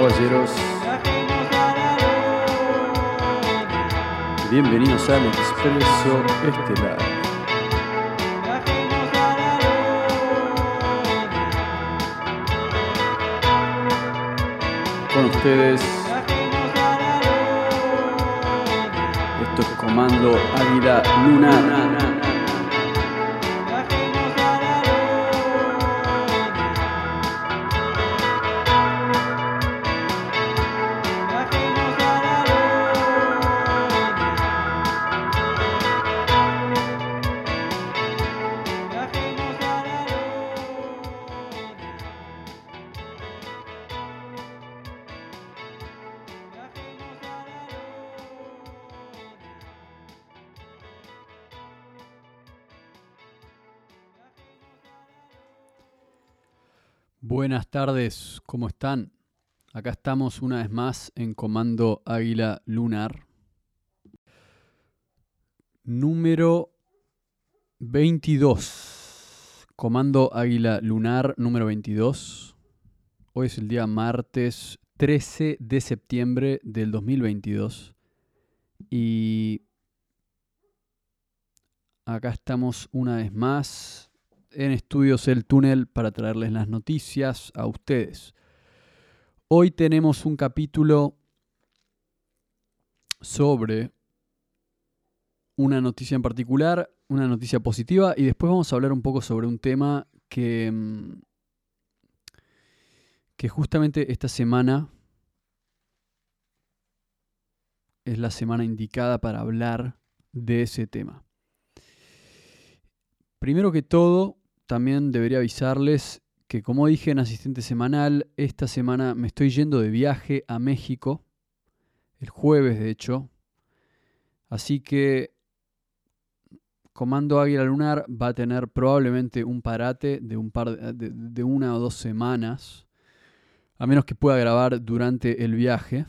Caballeros, bienvenidos al Expreso Estelar. Con ustedes, esto es Comando Águila Lunar. Tardes, ¿cómo están? Acá estamos una vez más en Comando Águila Lunar. Número 22. Comando Águila Lunar número 22. Hoy es el día martes 13 de septiembre del 2022. Y acá estamos una vez más en Estudios El Túnel para traerles las noticias a ustedes. Hoy tenemos un capítulo sobre una noticia en particular, una noticia positiva, y después vamos a hablar un poco sobre un tema que, mm, que justamente esta semana es la semana indicada para hablar de ese tema. Primero que todo, también debería avisarles que como dije en asistente semanal, esta semana me estoy yendo de viaje a México, el jueves de hecho. Así que Comando Águila Lunar va a tener probablemente un parate de, un par de, de una o dos semanas, a menos que pueda grabar durante el viaje.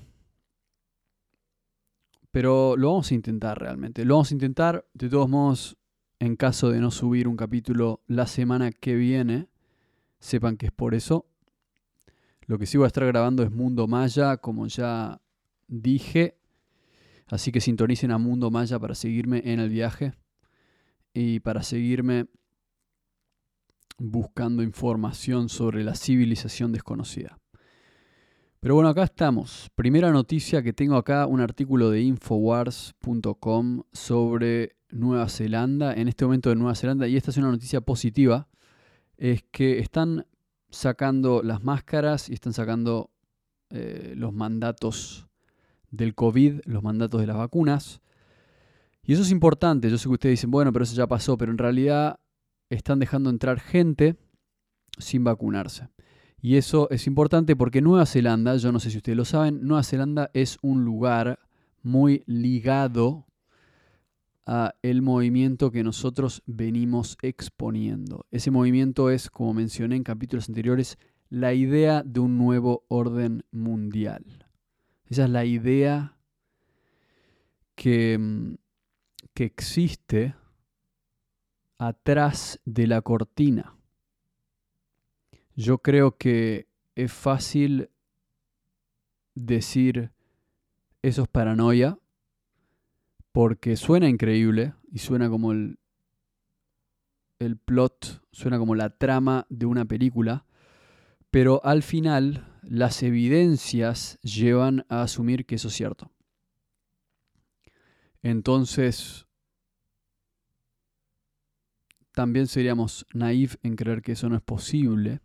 Pero lo vamos a intentar realmente. Lo vamos a intentar. De todos modos, en caso de no subir un capítulo la semana que viene, sepan que es por eso. Lo que sí voy a estar grabando es Mundo Maya, como ya dije. Así que sintonicen a Mundo Maya para seguirme en el viaje y para seguirme buscando información sobre la civilización desconocida. Pero bueno, acá estamos. Primera noticia que tengo acá, un artículo de infowars.com sobre Nueva Zelanda, en este momento de Nueva Zelanda, y esta es una noticia positiva, es que están sacando las máscaras y están sacando eh, los mandatos del COVID, los mandatos de las vacunas. Y eso es importante, yo sé que ustedes dicen, bueno, pero eso ya pasó, pero en realidad están dejando entrar gente sin vacunarse. Y eso es importante porque Nueva Zelanda, yo no sé si ustedes lo saben, Nueva Zelanda es un lugar muy ligado el movimiento que nosotros venimos exponiendo. Ese movimiento es, como mencioné en capítulos anteriores, la idea de un nuevo orden mundial. Esa es la idea que, mm, que existe atrás de la cortina yo creo que es fácil decir eso es paranoia porque suena increíble y suena como el, el plot, suena como la trama de una película, pero al final las evidencias llevan a asumir que eso es cierto. Entonces, también seríamos naif en creer que eso no es posible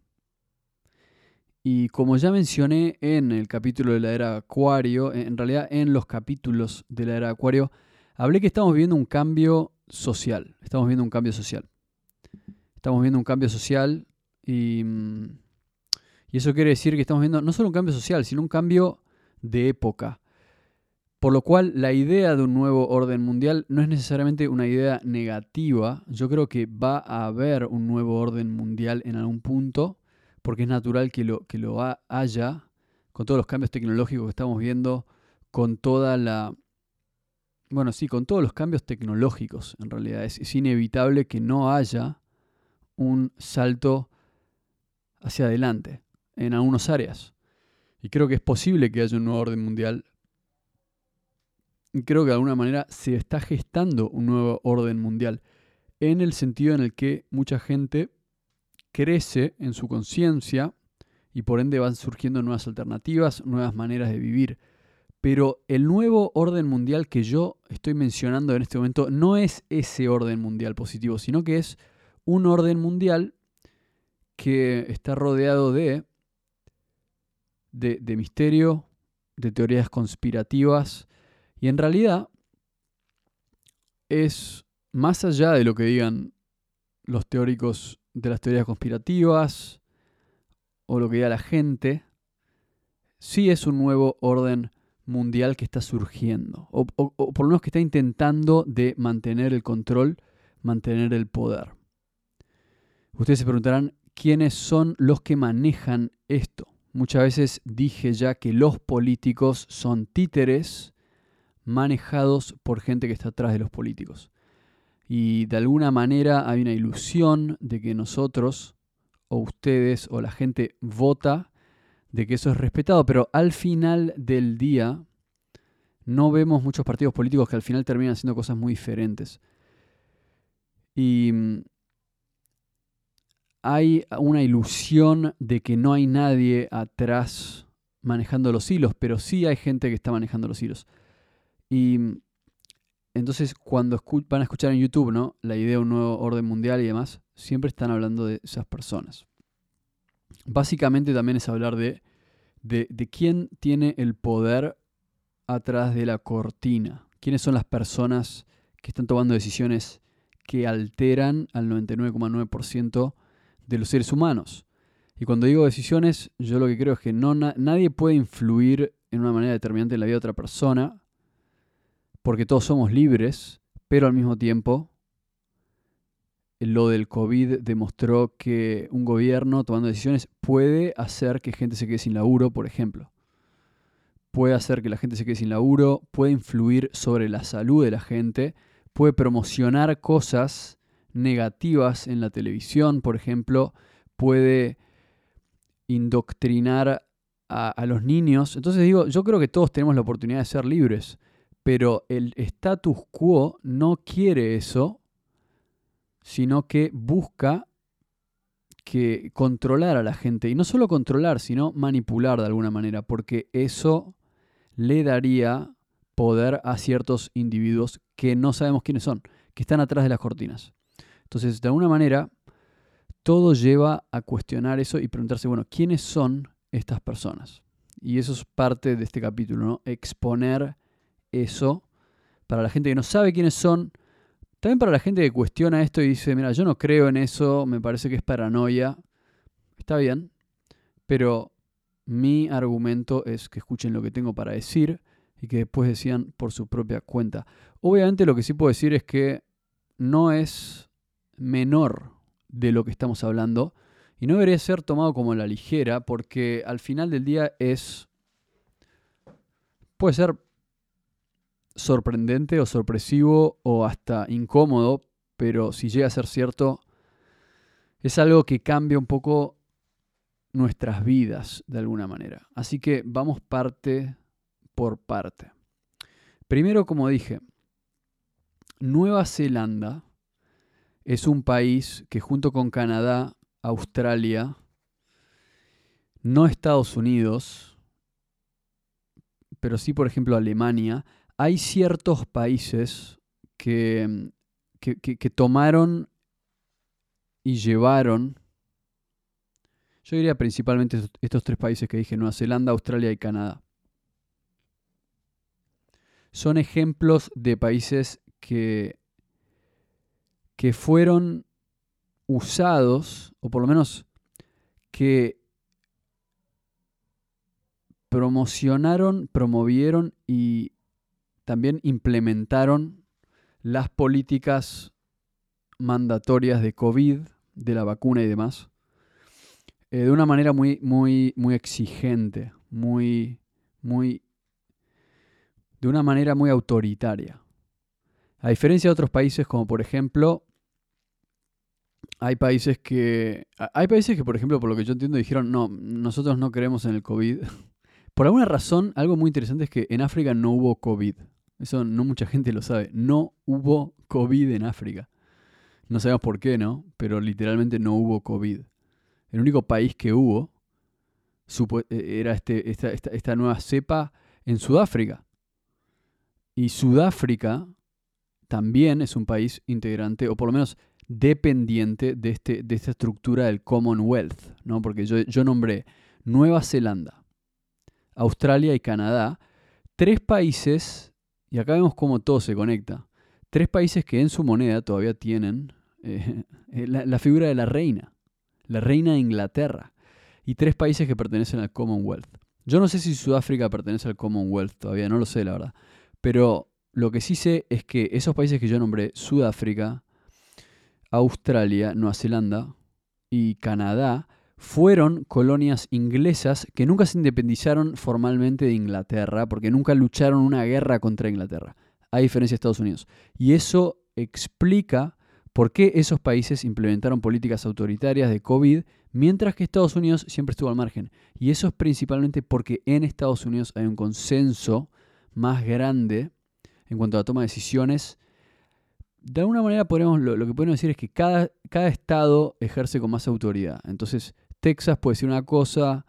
y como ya mencioné en el capítulo de la era Acuario, en realidad en los capítulos de la era Acuario, hablé que estamos viendo un cambio social. Estamos viendo un cambio social. Estamos viendo un cambio social y, mm, y eso quiere decir que estamos viendo no solo un cambio social, sino un cambio de época. Por lo cual la idea de un nuevo orden mundial no es necesariamente una idea negativa. Yo creo que va a haber un nuevo orden mundial en algún punto porque es natural que lo, que lo haya, con todos los cambios tecnológicos que estamos viendo, con toda la... Bueno, sí, con todos los cambios tecnológicos, en realidad. Es, inevitable que no haya un salto hacia adelante en algunas áreas. Y creo que es posible que haya un nuevo orden mundial. Y creo que de alguna manera se está gestando un nuevo orden mundial. En el sentido en el que mucha gente crece en su conciencia y por ende van surgiendo nuevas alternativas, nuevas maneras de vivir. Pero el nuevo orden mundial que yo estoy mencionando en este momento no es ese orden mundial positivo, sino que es un orden mundial que está rodeado de, de, misterio, de teorías conspirativas, y en realidad es más allá de lo que digan los teóricos de las teorías conspirativas o lo que diga la gente, sí es un nuevo orden mundial que está surgiendo, o, o, por lo menos que está intentando de mantener el control, mantener el poder. Ustedes se preguntarán, ¿quiénes son los que manejan esto? Muchas veces dije ya que los políticos son títeres manejados por gente que está atrás de los políticos. Y de alguna manera hay una ilusión de que nosotros, o ustedes, o la gente vota de que eso es respetado, pero al final del día no vemos muchos partidos políticos que al final terminan haciendo cosas muy diferentes. Y mm, hay una ilusión de que no hay nadie atrás manejando los hilos, pero sí hay gente que está manejando los hilos. Y mm, entonces cuando van a escuchar en YouTube ¿no? la idea de un nuevo orden mundial y demás, siempre están hablando de esas personas. Básicamente también es hablar de de, quién tiene el poder atrás de la cortina. ¿Quiénes son las personas que están tomando decisiones que alteran al 99,9% de los seres humanos? Y cuando digo decisiones, yo lo que creo es que no, nadie puede influir en una manera determinante en la vida de otra persona, porque todos somos libres, pero al mismo tiempo lo del COVID demostró que un gobierno tomando decisiones puede hacer que gente se quede sin laburo, por ejemplo. Puede hacer que la gente se quede sin laburo, puede influir sobre la salud de la gente, puede promocionar cosas negativas en la televisión, por ejemplo, puede indoctrinar a, a, los niños. Entonces digo, yo creo que todos tenemos la oportunidad de ser libres, pero el status quo no quiere eso sino que busca que controlar a la gente. Y no solo controlar, sino manipular de alguna manera, porque eso le daría poder a ciertos individuos que no sabemos quiénes son, que están atrás de las cortinas. Entonces, de alguna manera, todo lleva a cuestionar eso y preguntarse, bueno, ¿quiénes son estas personas? Y eso es parte de este capítulo, ¿no? Exponer eso para la gente que no sabe quiénes son, también para la gente que cuestiona esto y dice, mira, yo no creo en eso, me parece que es paranoia. Está bien, pero mi argumento es que escuchen lo que tengo para decir y que después decían por su propia cuenta. Obviamente lo que sí puedo decir es que no es menor de lo que estamos hablando y no debería ser tomado como la ligera porque al final del día es puede ser sorprendente o sorpresivo o hasta incómodo, pero si llega a ser cierto, es algo que cambia un poco nuestras vidas de alguna manera. Así que vamos parte por parte. Primero, como dije, Nueva Zelanda es un país que junto con Canadá, Australia, no Estados Unidos, pero sí, por ejemplo, Alemania, hay ciertos países que, que, tomaron y llevaron, yo diría principalmente estos tres países que dije, Nueva Zelanda, Australia y Canadá. Son ejemplos de países que, que fueron usados, o por lo menos que promocionaron, promovieron y también implementaron las políticas mandatorias de COVID, de la vacuna y demás, eh, de una manera muy, muy, muy exigente, muy, muy, de una manera muy autoritaria. A diferencia de otros países, como por ejemplo, hay países que, hay países que, por ejemplo, por lo que yo entiendo, dijeron, no, nosotros no creemos en el COVID, Por alguna razón, algo muy interesante es que en África no hubo COVID. Eso no mucha gente lo sabe. No hubo COVID en África. No sabemos por qué, ¿no? Pero literalmente no hubo COVID. El único país que hubo eh, era este, esta, esta nueva cepa en Sudáfrica. Y Sudáfrica también es un país integrante, o por lo menos dependiente de, este, de esta estructura del Commonwealth, ¿no? Porque yo, yo nombré Nueva Zelanda, Australia y Canadá, tres países, y acá vemos cómo todo se conecta, tres países que en su moneda todavía tienen eh, la, figura de la reina, la reina de Inglaterra, y tres países que pertenecen al Commonwealth. Yo no sé si Sudáfrica pertenece al Commonwealth todavía, no lo sé la verdad, pero lo que sí sé es que esos países que yo nombré, Sudáfrica, Australia, Nueva Zelanda y Canadá, fueron colonias inglesas que nunca se independizaron formalmente de Inglaterra, porque nunca lucharon una guerra contra Inglaterra, a diferencia de Estados Unidos. Y eso explica por qué esos países implementaron políticas autoritarias de COVID, mientras que Estados Unidos siempre estuvo al margen. Y eso es principalmente porque en Estados Unidos hay un consenso más grande en cuanto a la toma de decisiones. De alguna manera podemos, lo, que podemos decir es que cada, cada estado ejerce con más autoridad. Entonces, Texas puede decir una cosa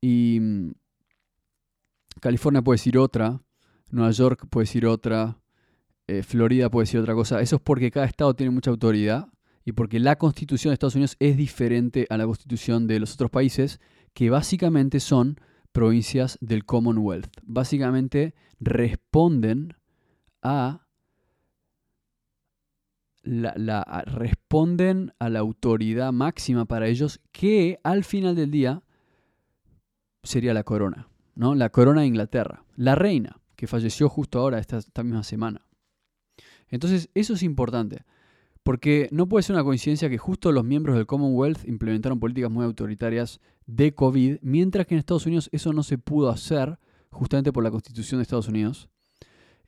y mm, California puede decir otra, Nueva York puede decir otra, eh, Florida puede decir otra cosa. Eso es porque cada estado tiene mucha autoridad y porque la constitución de Estados Unidos es diferente a la constitución de los otros países, que básicamente son provincias del Commonwealth. Básicamente responden a la, responden a la autoridad máxima para ellos, que al final del día sería la corona, ¿no? La corona de Inglaterra, la reina, que falleció justo ahora, esta, esta misma semana. Entonces, eso es importante. Porque no puede ser una coincidencia que justo los miembros del Commonwealth implementaron políticas muy autoritarias de COVID, mientras que en Estados Unidos eso no se pudo hacer justamente por la Constitución de Estados Unidos.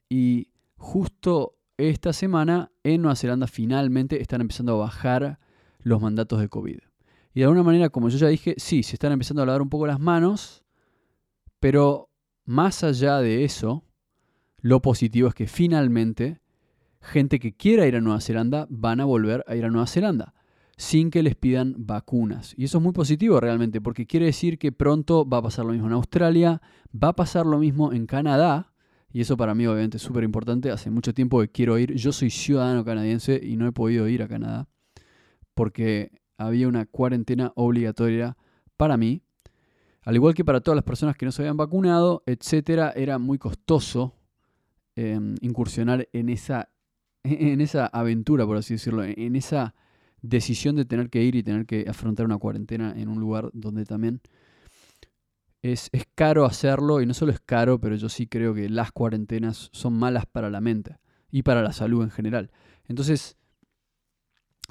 Y justo esta semana en Nueva Zelanda finalmente están empezando a bajar los mandatos de COVID. Y de alguna manera, como yo ya dije, sí, se están empezando a lavar un poco las manos, pero más allá de eso, lo positivo es que finalmente gente que quiera ir a Nueva Zelanda van a volver a ir a Nueva Zelanda sin que les pidan vacunas. Y eso es muy positivo realmente, porque quiere decir que pronto va a pasar lo mismo en Australia, va a pasar lo mismo en Canadá, y eso para mí obviamente es súper importante. Hace mucho tiempo que quiero ir, yo soy ciudadano canadiense y no he podido ir a Canadá, porque había una cuarentena obligatoria para mí, al igual que para todas las personas que no se habían vacunado, etcétera, era muy costoso em, incursionar en esa en esa aventura, por así decirlo, en esa decisión de tener que ir y tener que afrontar una cuarentena en un lugar donde también es, es, caro hacerlo, y no solo es caro, pero yo sí creo que las cuarentenas son malas para la mente y para la salud en general. Entonces,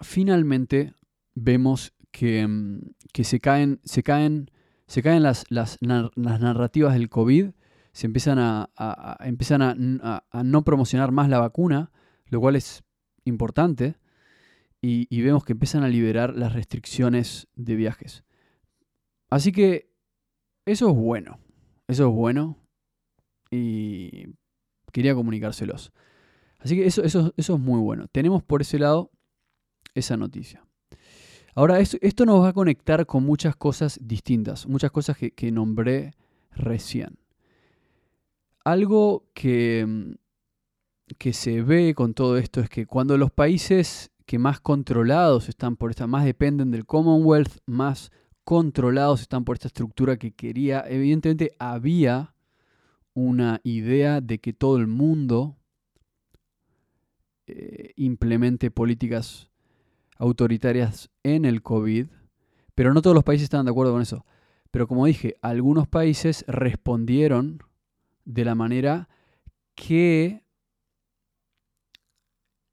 finalmente vemos que, mm, que se caen, se caen, se caen las, las, las narrativas del COVID, se empiezan a, empiezan a no promocionar más la vacuna, lo cual es importante, y, vemos que empiezan a liberar las restricciones de viajes. Así que eso es bueno, eso es bueno y quería comunicárselos. Así que eso, eso, eso es muy bueno. Tenemos por ese lado esa noticia. Ahora, esto, nos va a conectar con muchas cosas distintas, muchas cosas que, que nombré recién. Algo que, que se ve con todo esto es que cuando los países que más controlados están por esta, más dependen del Commonwealth, más controlados están por esta estructura que quería. Evidentemente había una idea de que todo el mundo eh, implemente políticas autoritarias en el COVID, pero no todos los países estaban de acuerdo con eso. Pero como dije, algunos países respondieron de la manera que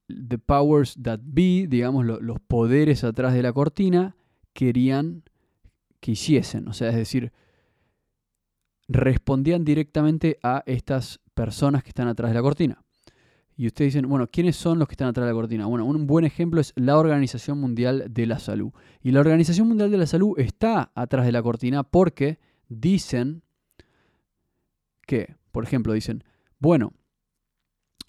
the powers that be, digamos, los poderes atrás de la cortina, querían que hiciesen. O sea, es decir, respondían directamente a estas personas que están atrás de la cortina. Y ustedes dicen, bueno, ¿quiénes son los que están atrás de la cortina? Bueno, un buen ejemplo es la Organización Mundial de la Salud. Y la Organización Mundial de la Salud está atrás de la cortina porque dicen que, por ejemplo, dicen, bueno,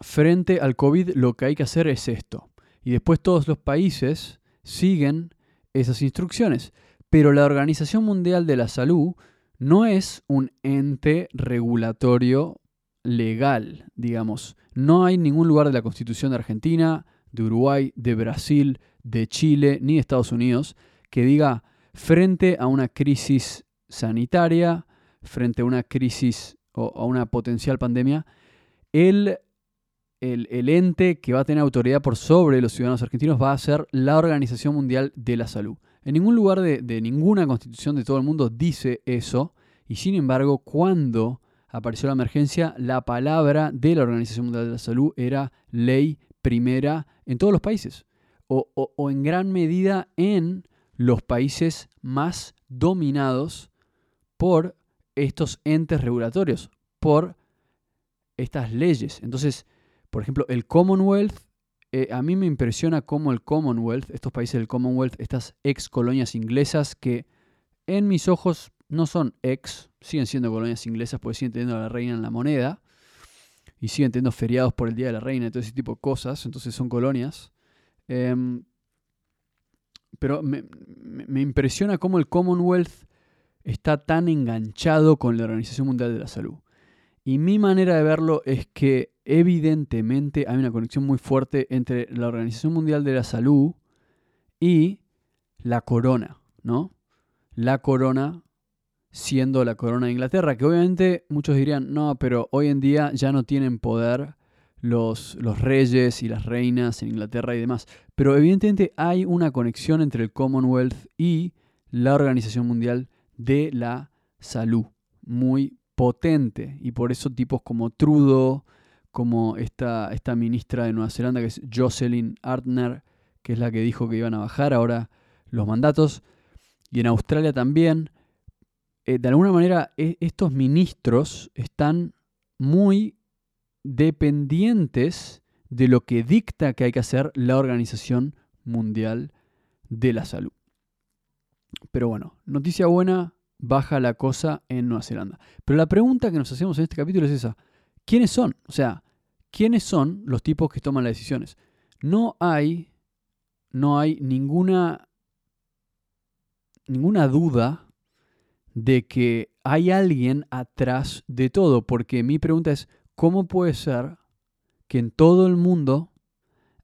frente al COVID lo que hay que hacer es esto. Y después todos los países siguen esas instrucciones. Pero la Organización Mundial de la Salud no es un ente regulatorio legal, digamos. No hay ningún lugar de la Constitución de Argentina, de Uruguay, de Brasil, de Chile, ni de Estados Unidos que diga frente a una crisis sanitaria, frente a una crisis o a una potencial pandemia, el, el, ente que va a tener autoridad por sobre los ciudadanos argentinos va a ser la Organización Mundial de la Salud. En ningún lugar de, ninguna constitución de todo el mundo dice eso, y sin embargo, cuando apareció la emergencia, la palabra de la Organización Mundial de la Salud era ley primera en todos los países, o, o, en gran medida en los países más dominados por estos entes regulatorios, por estas leyes. Entonces, por ejemplo, el Commonwealth, eh, a mí me impresiona cómo el Commonwealth, estos países del Commonwealth, estas ex colonias inglesas que en mis ojos no son ex, siguen siendo colonias inglesas porque siguen teniendo a la reina en la moneda y siguen teniendo feriados por el Día de la Reina y todo ese tipo de cosas, entonces son colonias. Em, pero me, me, impresiona cómo el Commonwealth está tan enganchado con la Organización Mundial de la Salud. Y mi manera de verlo es que evidentemente hay una conexión muy fuerte entre la Organización Mundial de la Salud y la corona, ¿no? La corona siendo la corona de Inglaterra, que obviamente muchos dirían, no, pero hoy en día ya no tienen poder los, los reyes y las reinas en Inglaterra y demás. Pero evidentemente hay una conexión entre el Commonwealth y la Organización Mundial de la Salud, muy potente. Y por eso tipos como Trudeau, como esta, esta ministra de Nueva Zelanda, que es Jocelyn Artner, que es la que dijo que iban a bajar ahora los mandatos, y en Australia también, eh, de alguna manera e, estos ministros están muy dependientes de lo que dicta que hay que hacer la Organización Mundial de la Salud. Pero bueno, noticia buena, baja la cosa en Nueva Zelanda. Pero la pregunta que nos hacemos en este capítulo es esa. ¿Quiénes son? O sea, ¿quiénes son los tipos que toman las decisiones? No hay, no hay ninguna, ninguna duda de que hay alguien atrás de todo, porque mi pregunta es, ¿cómo puede ser que en todo el mundo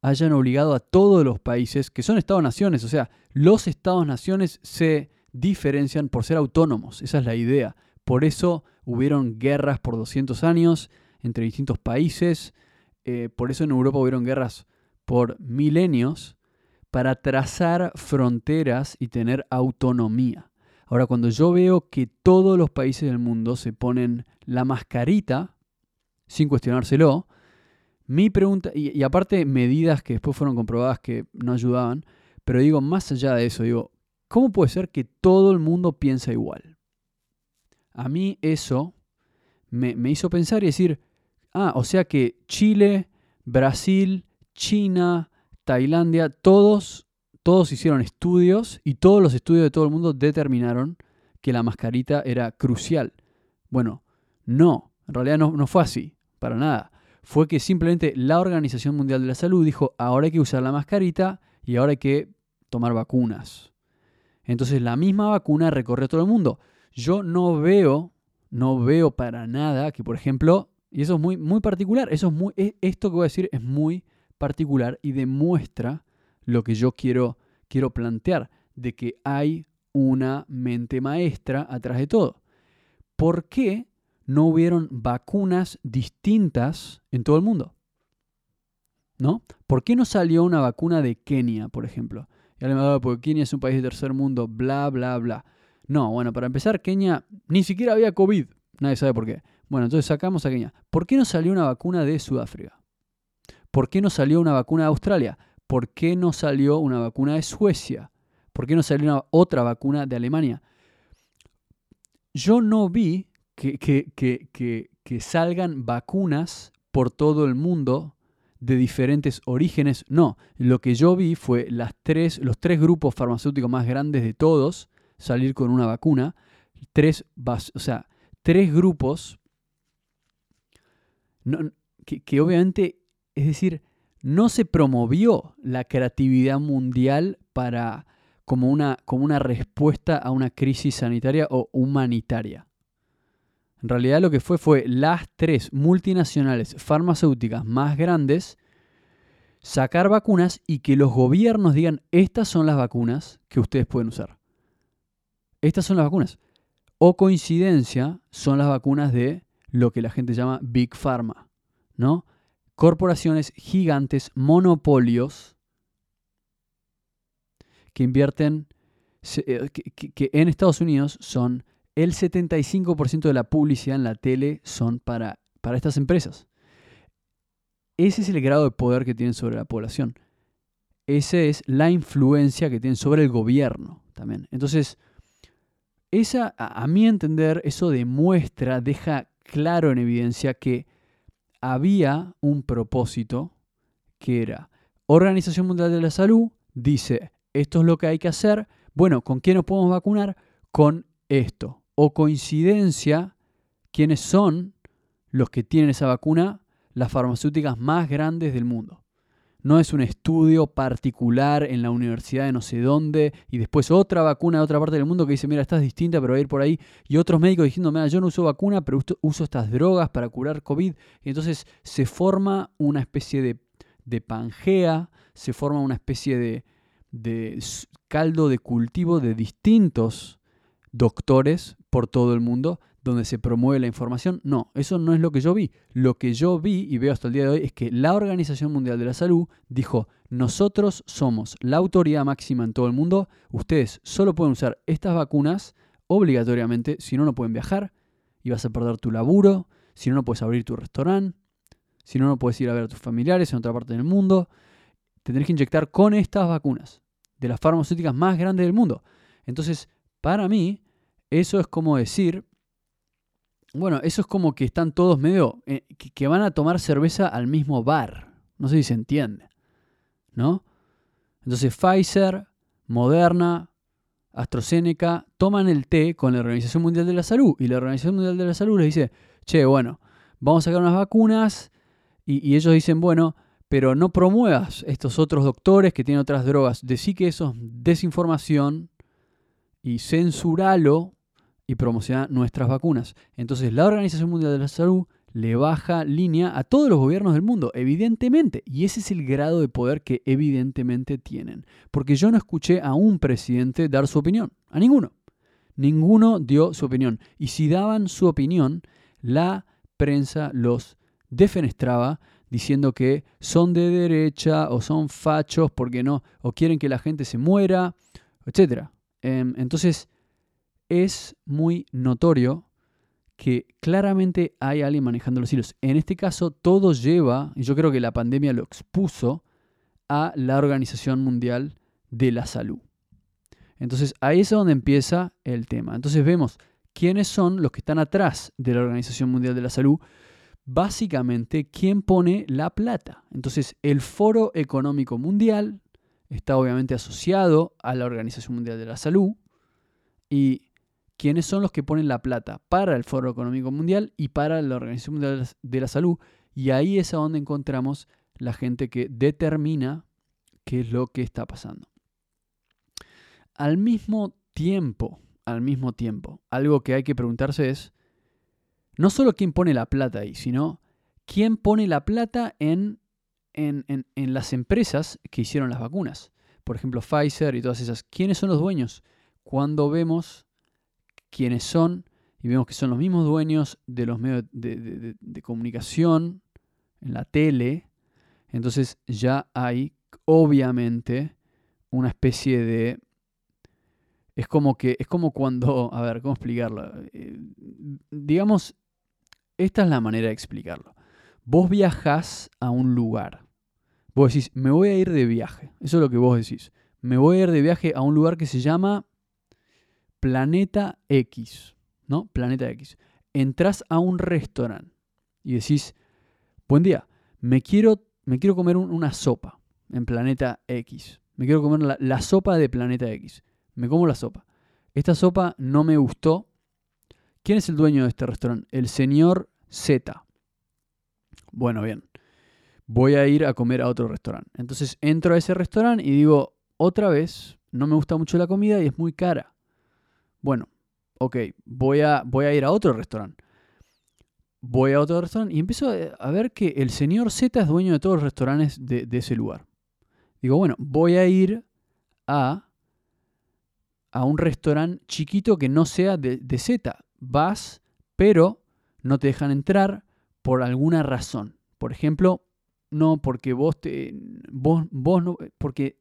hayan obligado a todos los países, que son Estados-naciones, o sea, los Estados-naciones se diferencian por ser autónomos, esa es la idea. Por eso hubieron guerras por 200 años entre distintos países, eh, por eso en Europa hubieron guerras por milenios, para trazar fronteras y tener autonomía. Ahora, cuando yo veo que todos los países del mundo se ponen la mascarita, sin cuestionárselo, mi pregunta, y, aparte medidas que después fueron comprobadas que no ayudaban, pero digo, más allá de eso, digo, ¿cómo puede ser que todo el mundo piensa igual? A mí eso me, me hizo pensar y decir, ah, o sea que Chile, Brasil, China, Tailandia, todos todos hicieron estudios y todos los estudios de todo el mundo determinaron que la mascarita era crucial. Bueno, no, en realidad no, no fue así, para nada. Fue que simplemente la Organización Mundial de la Salud dijo, ahora hay que usar la mascarita y ahora hay que tomar vacunas. Entonces la misma vacuna recorrió todo el mundo. Yo no veo, no veo para nada que, por ejemplo, y eso es muy, muy particular, eso es muy, esto que voy a decir es muy particular y demuestra lo que yo quiero, quiero plantear, de que hay una mente maestra atrás de todo. ¿Por qué no hubieron vacunas distintas en todo el mundo? ¿No? ¿Por qué no salió una vacuna de Kenia, por ejemplo? Y alguien me porque Kenia es un país de tercer mundo, bla, bla, bla. No, bueno, para empezar, Kenia ni siquiera había COVID. Nadie sabe por qué. Bueno, entonces sacamos a Kenia. ¿Por qué no salió una vacuna de Sudáfrica? ¿Por qué no salió una vacuna de Australia? ¿por qué no salió una vacuna de Suecia? ¿Por qué no salió otra vacuna de Alemania? Yo no vi que, que, salgan vacunas por todo el mundo de diferentes orígenes. No, lo que yo vi fue las tres, los tres grupos farmacéuticos más grandes de todos salir con una vacuna. Tres, o sea, tres grupos que, obviamente, es decir, no se promovió la creatividad mundial para como una, como una respuesta a una crisis sanitaria o humanitaria. En realidad lo que fue fue las tres multinacionales farmacéuticas más grandes sacar vacunas y que los gobiernos digan, estas son las vacunas que ustedes pueden usar. Estas son las vacunas. O coincidencia, son las vacunas de lo que la gente llama Big Pharma, ¿no? Corporaciones gigantes, monopolios, que invierten, eh, que, en Estados Unidos son el 75% de la publicidad en la tele son para, para estas empresas. Ese es el grado de poder que tienen sobre la población. Esa es la influencia que tienen sobre el gobierno también. Entonces, esa, a, mi entender, eso demuestra, deja claro en evidencia que había un propósito que era Organización Mundial de la Salud dice, esto es lo que hay que hacer, bueno, ¿con quién nos podemos vacunar? Con esto. O coincidencia, ¿quiénes son los que tienen esa vacuna? las farmacéuticas más grandes del mundo. No es un estudio particular en la universidad de no sé dónde y después otra vacuna de otra parte del mundo que dice, mira, estás distinta, pero va a ir por ahí. Y otros médicos diciendo, mira, yo no uso vacuna, pero uso estas drogas para curar COVID. Y entonces se forma una especie de, de pangea, se forma una especie de, de caldo de cultivo de distintos doctores por todo el mundo donde se promueve la información. No, eso no es lo que yo vi. Lo que yo vi y veo hasta el día de hoy es que la Organización Mundial de la Salud dijo, nosotros somos la autoridad máxima en todo el mundo, ustedes solo pueden usar estas vacunas obligatoriamente, si no, no pueden viajar y vas a perder tu laburo, si no, no puedes abrir tu restaurante, si no, no puedes ir a ver a tus familiares en otra parte del mundo. Te tenés que inyectar con estas vacunas, de las farmacéuticas más grandes del mundo. Entonces, para mí, eso es como decir, bueno, eso es como que están todos medio. Eh, que, van a tomar cerveza al mismo bar. No sé si se entiende. ¿No? Entonces Pfizer, Moderna, AstraZeneca toman el té con la Organización Mundial de la Salud. Y la Organización Mundial de la Salud les dice: Che, bueno, vamos a sacar unas vacunas. Y, ellos dicen: Bueno, pero no promuevas estos otros doctores que tienen otras drogas. Decí que eso es desinformación y censuralo y promocionar nuestras vacunas. Entonces la Organización Mundial de la Salud le baja línea a todos los gobiernos del mundo, evidentemente. Y ese es el grado de poder que evidentemente tienen. Porque yo no escuché a un presidente dar su opinión, a ninguno. Ninguno dio su opinión. Y si daban su opinión, la prensa los defenestraba diciendo que son de derecha o son fachos porque no, o quieren que la gente se muera, etc. Em, entonces, es muy notorio que claramente hay alguien manejando los hilos. En este caso, todo lleva, y yo creo que la pandemia lo expuso, a la Organización Mundial de la Salud. Entonces, ahí es donde empieza el tema. Entonces vemos quiénes son los que están atrás de la Organización Mundial de la Salud. Básicamente, quién pone la plata. Entonces, el Foro Económico Mundial está obviamente asociado a la Organización Mundial de la Salud y quiénes son los que ponen la plata para el Foro Económico Mundial y para la Organización Mundial de la Salud. Y ahí es donde encontramos la gente que determina qué es lo que está pasando. Al mismo tiempo, al mismo tiempo, algo que hay que preguntarse es, no solo quién pone la plata ahí, sino quién pone la plata en, en, en las empresas que hicieron las vacunas. Por ejemplo, Pfizer y todas esas. ¿Quiénes son los dueños? Cuando vemos quiénes son y vemos que son los mismos dueños de los medios de, comunicación en la tele, entonces ya hay obviamente una especie de es como que es como cuando a ver cómo explicarlo eh, digamos esta es la manera de explicarlo. Vos viajas a un lugar. Vos decís me voy a ir de viaje eso es lo que vos decís. Me voy a ir de viaje a un lugar que se llama Planeta X, ¿no? Planeta X. Entrás a un restaurante y decís, buen día, me quiero, me quiero comer una sopa en Planeta X. Me quiero comer la, la sopa de Planeta X. Me como la sopa. Esta sopa no me gustó. ¿Quién es el dueño de este restaurante? El señor Z. Bueno, bien. Voy a ir a comer a otro restaurante. Entonces entro a ese restaurante y digo, otra vez, no me gusta mucho la comida y es muy cara. Bueno, ok, voy a, voy a ir a otro restaurante. Voy a otro restaurante y empiezo a, ver que el señor Z es dueño de todos los restaurantes de, ese lugar. Digo, bueno, voy a ir a, a un restaurante chiquito que no sea de, de Z. Vas, pero no te dejan entrar por alguna razón. Por ejemplo, no porque vos te. Vos, vos no. Porque.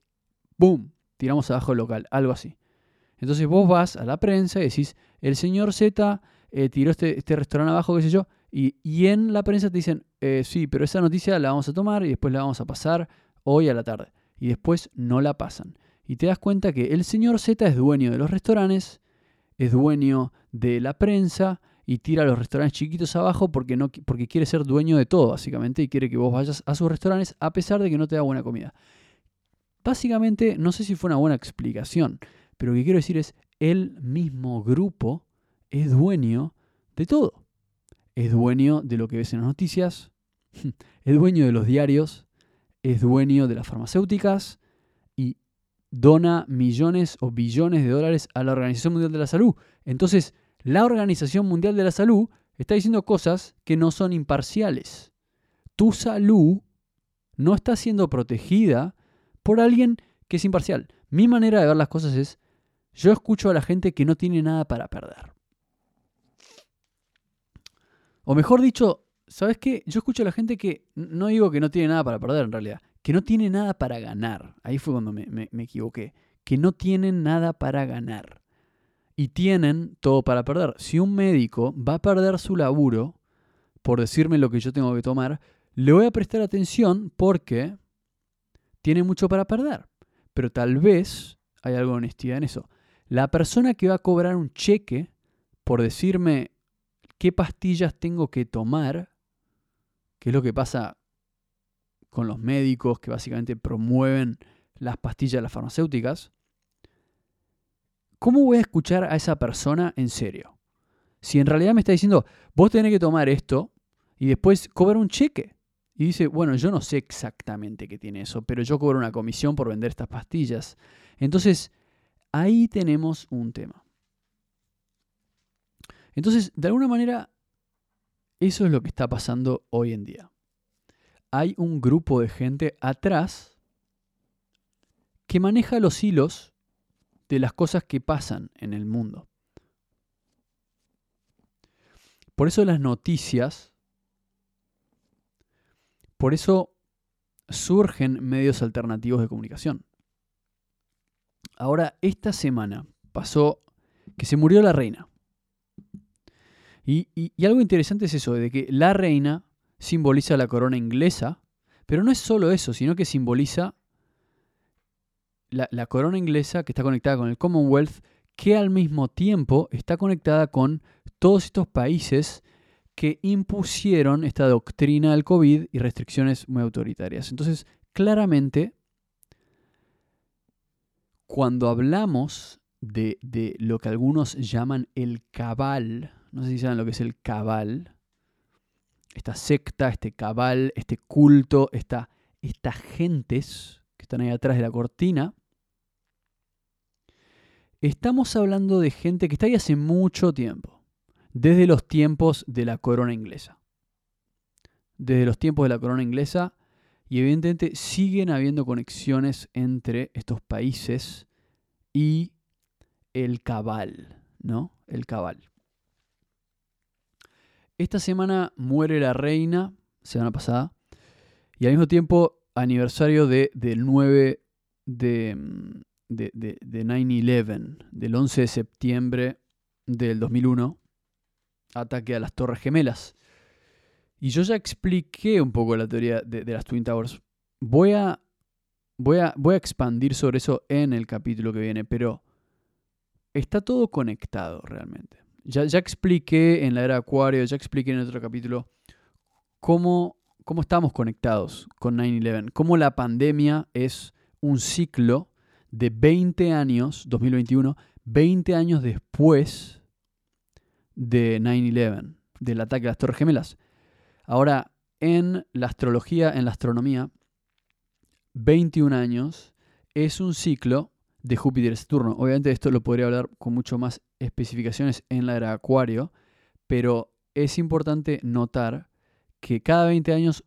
¡Boom! Tiramos abajo el local. Algo así. Entonces vos vas a la prensa y decís, el señor Z eh, tiró este, este, restaurante abajo, qué sé yo, y, y en la prensa te dicen, eh, sí, pero esa noticia la vamos a tomar y después la vamos a pasar hoy a la tarde. Y después no la pasan. Y te das cuenta que el señor Z es dueño de los restaurantes, es dueño de la prensa y tira los restaurantes chiquitos abajo porque, no, porque quiere ser dueño de todo, básicamente, y quiere que vos vayas a sus restaurantes a pesar de que no te da buena comida. Básicamente, no sé si fue una buena explicación, pero lo que quiero decir es, el mismo grupo es dueño de todo. Es dueño de lo que ves en las noticias, es dueño de los diarios, es dueño de las farmacéuticas y dona millones o billones de dólares a la Organización Mundial de la Salud. Entonces, la Organización Mundial de la Salud está diciendo cosas que no son imparciales. Tu salud no está siendo protegida por alguien que es imparcial. Mi manera de ver las cosas es, yo escucho a la gente que no tiene nada para perder. O mejor dicho, ¿sabes qué? Yo escucho a la gente que, no digo que no tiene nada para perder en realidad, que no tiene nada para ganar. Ahí fue cuando me, equivoqué. Que no tienen nada para ganar. Y tienen todo para perder. Si un médico va a perder su laburo por decirme lo que yo tengo que tomar, le voy a prestar atención porque tiene mucho para perder. Pero tal vez hay algo de honestidad en eso. La persona que va a cobrar un cheque por decirme qué pastillas tengo que tomar, que es lo que pasa con los médicos que básicamente promueven las pastillas de las farmacéuticas, ¿cómo voy a escuchar a esa persona en serio? Si en realidad me está diciendo, vos tenés que tomar esto y después cobrar un cheque. Y dice, bueno, yo no sé exactamente qué tiene eso, pero yo cobro una comisión por vender estas pastillas. Entonces, Ahí tenemos un tema. Entonces, de alguna manera, eso es lo que está pasando hoy en día. Hay un grupo de gente atrás que maneja los hilos de las cosas que pasan en el mundo. Por eso las noticias, por eso surgen medios alternativos de comunicación. Ahora, esta semana pasó que se murió la reina. Y, algo interesante es eso, de que la reina simboliza la corona inglesa, pero no es solo eso, sino que simboliza la, la, corona inglesa que está conectada con el Commonwealth, que al mismo tiempo está conectada con todos estos países que impusieron esta doctrina del COVID y restricciones muy autoritarias. Entonces, claramente cuando hablamos de, lo que algunos llaman el cabal, no sé si saben lo que es el cabal, esta secta, este cabal, este culto, esta, estas gentes que están ahí atrás de la cortina, estamos hablando de gente que está ahí hace mucho tiempo, desde los tiempos de la corona inglesa. Desde los tiempos de la corona inglesa y evidentemente siguen habiendo conexiones entre estos países y el cabal, ¿no? El cabal. Esta semana muere la reina, semana pasada, y al mismo tiempo aniversario de, del 9 de, de, de, de 9-11, del 11 de septiembre del 2001, ataque a las Torres Gemelas. Y yo ya expliqué un poco la teoría de, las Twin Towers. Voy a, voy, a, voy a expandir sobre eso en el capítulo que viene, pero está todo conectado realmente. Ya, ya expliqué en la era Acuario, ya expliqué en otro capítulo cómo, cómo estamos conectados con 9-11, cómo la pandemia es un ciclo de 20 años, 2021, 20 años después de 9-11, del ataque a las Torres Gemelas. Ahora, en la astrología, en la astronomía, 21 años es un ciclo de Júpiter-Saturno. Obviamente esto lo podría hablar con mucho más especificaciones en la era Acuario, pero es importante notar que cada 20 años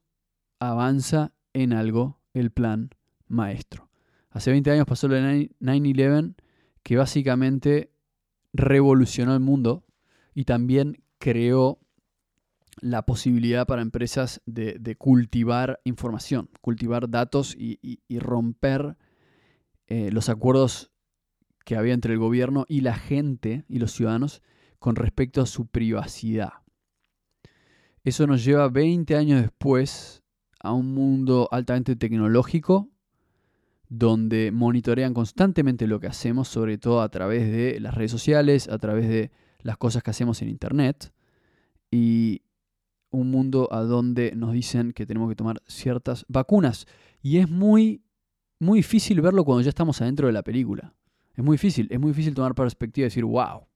avanza en algo el plan maestro. Hace 20 años pasó lo de 9-11, que básicamente revolucionó el mundo y también creó la posibilidad para empresas de, cultivar información, cultivar datos y, romper eh, los acuerdos que había entre el gobierno y la gente y los ciudadanos con respecto a su privacidad. Eso nos lleva 20 años después a un mundo altamente tecnológico, donde monitorean constantemente lo que hacemos, sobre todo a través de las redes sociales, a través de las cosas que hacemos en Internet, y un mundo a donde nos dicen que tenemos que tomar ciertas vacunas. Y es muy, muy difícil verlo cuando ya estamos adentro de la película. Es muy difícil, es muy difícil tomar perspectiva y decir, wow.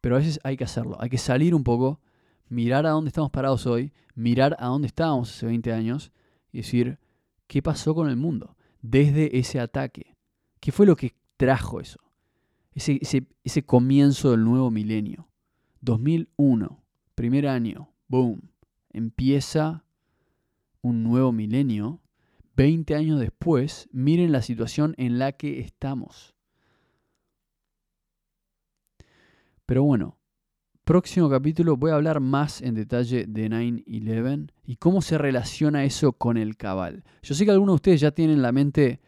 Pero a veces hay que hacerlo, hay que salir un poco mirar a dónde estamos parados hoy, mirar a dónde estábamos hace 20 años y decir, ¿qué pasó con el mundo desde ese ataque? ¿Qué fue lo que trajo eso? Ese, ese, comienzo del nuevo milenio. 2001, primer año, boom, empieza un nuevo milenio. 20 años después, miren la situación en la que estamos. Pero bueno, próximo capítulo voy a hablar más en detalle de 9-11 y cómo se relaciona eso con el cabal. Yo sé que algunos de ustedes ya tienen la mente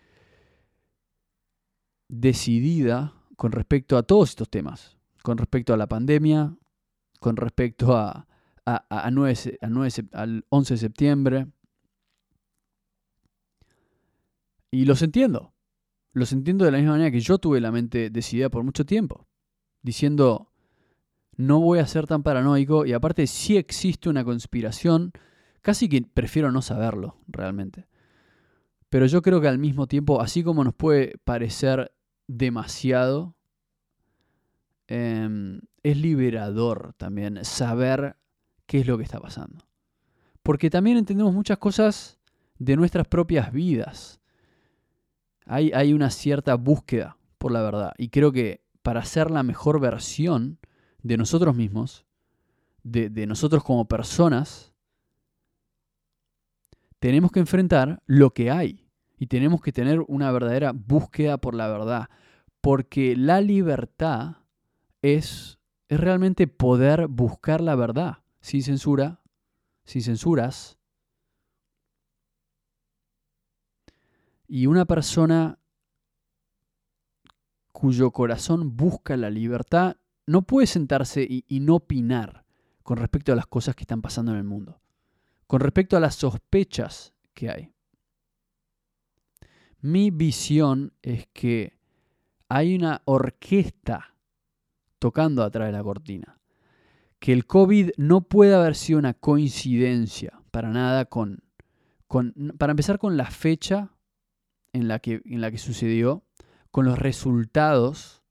decidida con respecto a todos estos temas, con respecto a la pandemia, con respecto a, a, 9, al 11 de septiembre. Y los entiendo. Los entiendo de la misma manera que yo tuve la mente decidida por mucho tiempo, diciendo, no voy a ser tan paranoico y aparte si existe una conspiración, casi que prefiero no saberlo realmente. Pero yo creo que al mismo tiempo, así como nos puede parecer demasiado, em, es liberador también saber qué es lo que está pasando. Porque también entendemos muchas cosas de nuestras propias vidas. Hay, hay una cierta búsqueda por la verdad. Y creo que para ser la mejor versión, de nosotros mismos, de, nosotros como personas, tenemos que enfrentar lo que hay y tenemos que tener una verdadera búsqueda por la verdad, porque la libertad es, es realmente poder buscar la verdad sin censura, sin censuras. Y una persona cuyo corazón busca la libertad no puede sentarse y, no opinar con respecto a las cosas que están pasando en el mundo, con respecto a las sospechas que hay. Mi visión es que hay una orquesta tocando atrás de la cortina. Que el COVID no puede haber sido una coincidencia para nada con, con para empezar con la fecha en la que, en la que sucedió, con los resultados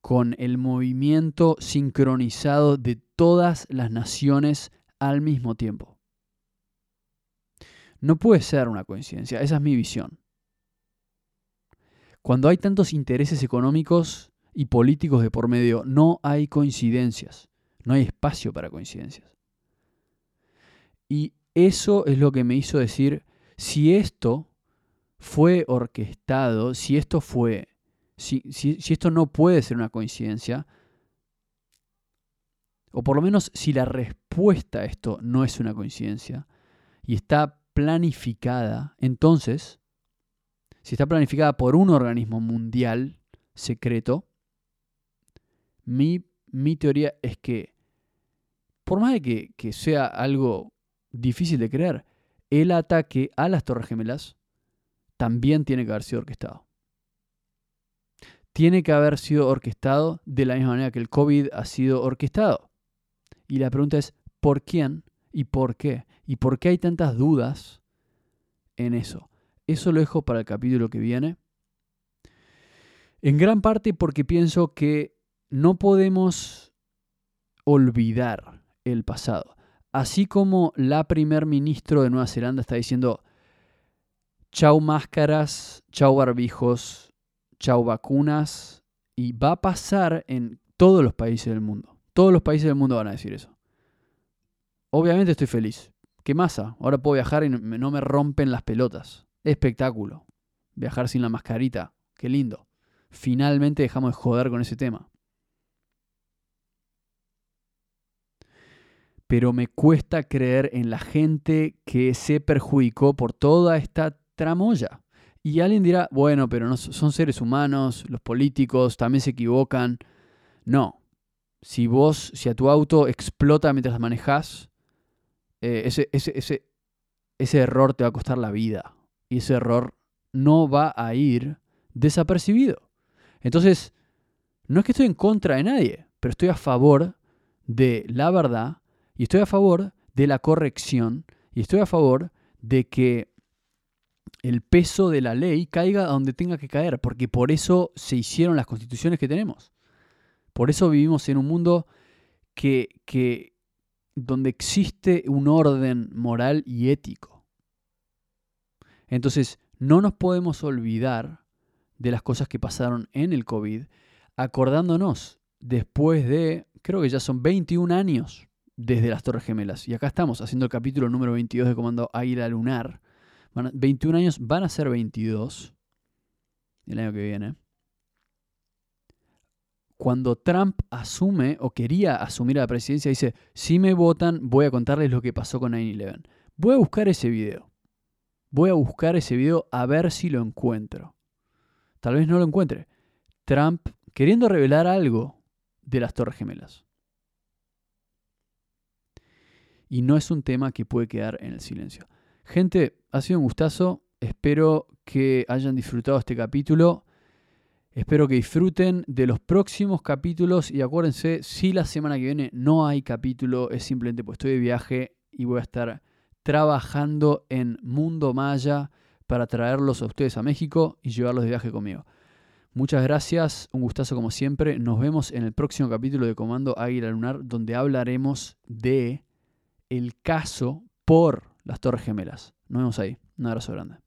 con el movimiento sincronizado de todas las naciones al mismo tiempo. No puede ser una coincidencia, esa es mi visión. Cuando hay tantos intereses económicos y políticos de por medio, no hay coincidencias, no hay espacio para coincidencias. Y eso es lo que me hizo decir, si esto fue orquestado, si esto fue si, esto no puede ser una coincidencia, o por lo menos si la respuesta a esto no es una coincidencia y está planificada, entonces, si está planificada por un organismo mundial secreto, mi, teoría es que, por más de que, que sea algo difícil de creer, el ataque a las Torres Gemelas también tiene que haber sido orquestado tiene que haber sido orquestado de la misma manera que el COVID ha sido orquestado. Y la pregunta es, ¿por quién y por qué? ¿Y por qué hay tantas dudas en eso? Eso lo dejo para el capítulo que viene. En gran parte porque pienso que no podemos olvidar el pasado. así como la primer ministro de Nueva Zelanda está diciendo, chau máscaras, chau barbijos, chau vacunas, y va a pasar en todos los países del mundo. Todos los países del mundo van a decir eso. Obviamente estoy feliz. ¿Qué masa? Ahora puedo viajar y no me rompen las pelotas. Espectáculo. Viajar sin la mascarita. Qué lindo. Finalmente dejamos de joder con ese tema. Pero me cuesta creer en la gente que se perjudicó por toda esta tramoya. Y alguien dirá, bueno, pero son seres humanos, los políticos también se equivocan. No. Si vos, si a tu auto explota mientras manejas, eh, ese, ese, ese, ese error te va a costar la vida. Y ese error no va a ir desapercibido. Entonces, no es que estoy en contra de nadie, pero estoy a favor de la verdad y estoy a favor de la corrección y estoy a favor de que el peso de la ley caiga donde tenga que caer, porque por eso se hicieron las constituciones que tenemos. Por eso vivimos en un mundo que, que donde existe un orden moral y ético. Entonces, no nos podemos olvidar de las cosas que pasaron en el COVID, acordándonos después de, creo que ya son 21 años desde las Torres Gemelas. Y acá estamos haciendo el capítulo número 22 de Comando Águila Lunar. 21 años, van a ser 22 el año que viene. Cuando Trump asume o quería asumir la presidencia, dice, si me votan, voy a contarles lo que pasó con 9-11. Voy a buscar ese video. Voy a buscar ese video a ver si lo encuentro. Tal vez no lo encuentre. Trump queriendo revelar algo de las Torres Gemelas. Y no es un tema que puede quedar en el silencio. Gente, ha sido un gustazo. Espero que hayan disfrutado este capítulo. Espero que disfruten de los próximos capítulos y acuérdense, si la semana que viene no hay capítulo, es simplemente pues estoy de viaje y voy a estar trabajando en Mundo Maya para traerlos a ustedes a México y llevarlos de viaje conmigo. Muchas gracias, un gustazo como siempre. Nos vemos en el próximo capítulo de Comando Águila Lunar, donde hablaremos de el caso por las Torres Gemelas. Nos vemos ahí. Un abrazo grande.